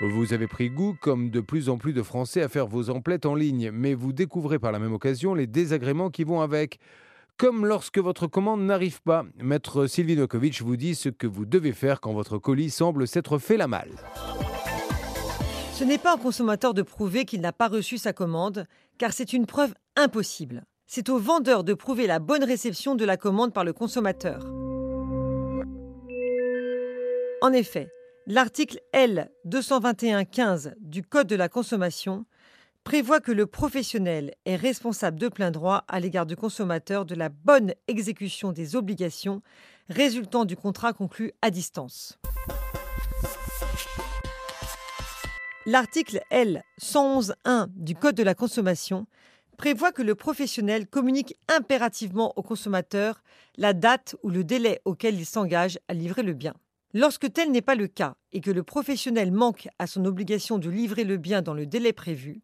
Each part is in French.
Vous avez pris goût, comme de plus en plus de Français, à faire vos emplettes en ligne, mais vous découvrez par la même occasion les désagréments qui vont avec. Comme lorsque votre commande n'arrive pas, Maître Sylvie Nokovic vous dit ce que vous devez faire quand votre colis semble s'être fait la malle. Ce n'est pas au consommateur de prouver qu'il n'a pas reçu sa commande, car c'est une preuve impossible. C'est au vendeur de prouver la bonne réception de la commande par le consommateur. En effet, L'article L 221-15 du Code de la consommation prévoit que le professionnel est responsable de plein droit à l'égard du consommateur de la bonne exécution des obligations résultant du contrat conclu à distance. L'article L 111-1 du Code de la consommation prévoit que le professionnel communique impérativement au consommateur la date ou le délai auquel il s'engage à livrer le bien. Lorsque tel n'est pas le cas et que le professionnel manque à son obligation de livrer le bien dans le délai prévu,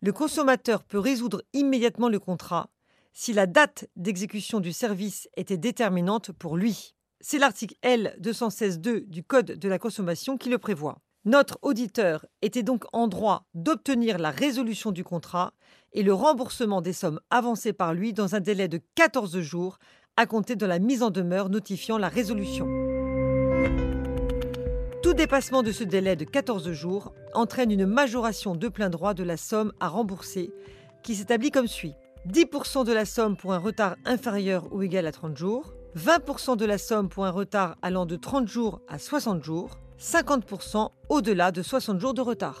le consommateur peut résoudre immédiatement le contrat si la date d'exécution du service était déterminante pour lui. C'est l'article L 216.2 du Code de la consommation qui le prévoit. Notre auditeur était donc en droit d'obtenir la résolution du contrat et le remboursement des sommes avancées par lui dans un délai de 14 jours à compter de la mise en demeure notifiant la résolution. Tout dépassement de ce délai de 14 jours entraîne une majoration de plein droit de la somme à rembourser qui s'établit comme suit. 10% de la somme pour un retard inférieur ou égal à 30 jours, 20% de la somme pour un retard allant de 30 jours à 60 jours, 50% au-delà de 60 jours de retard.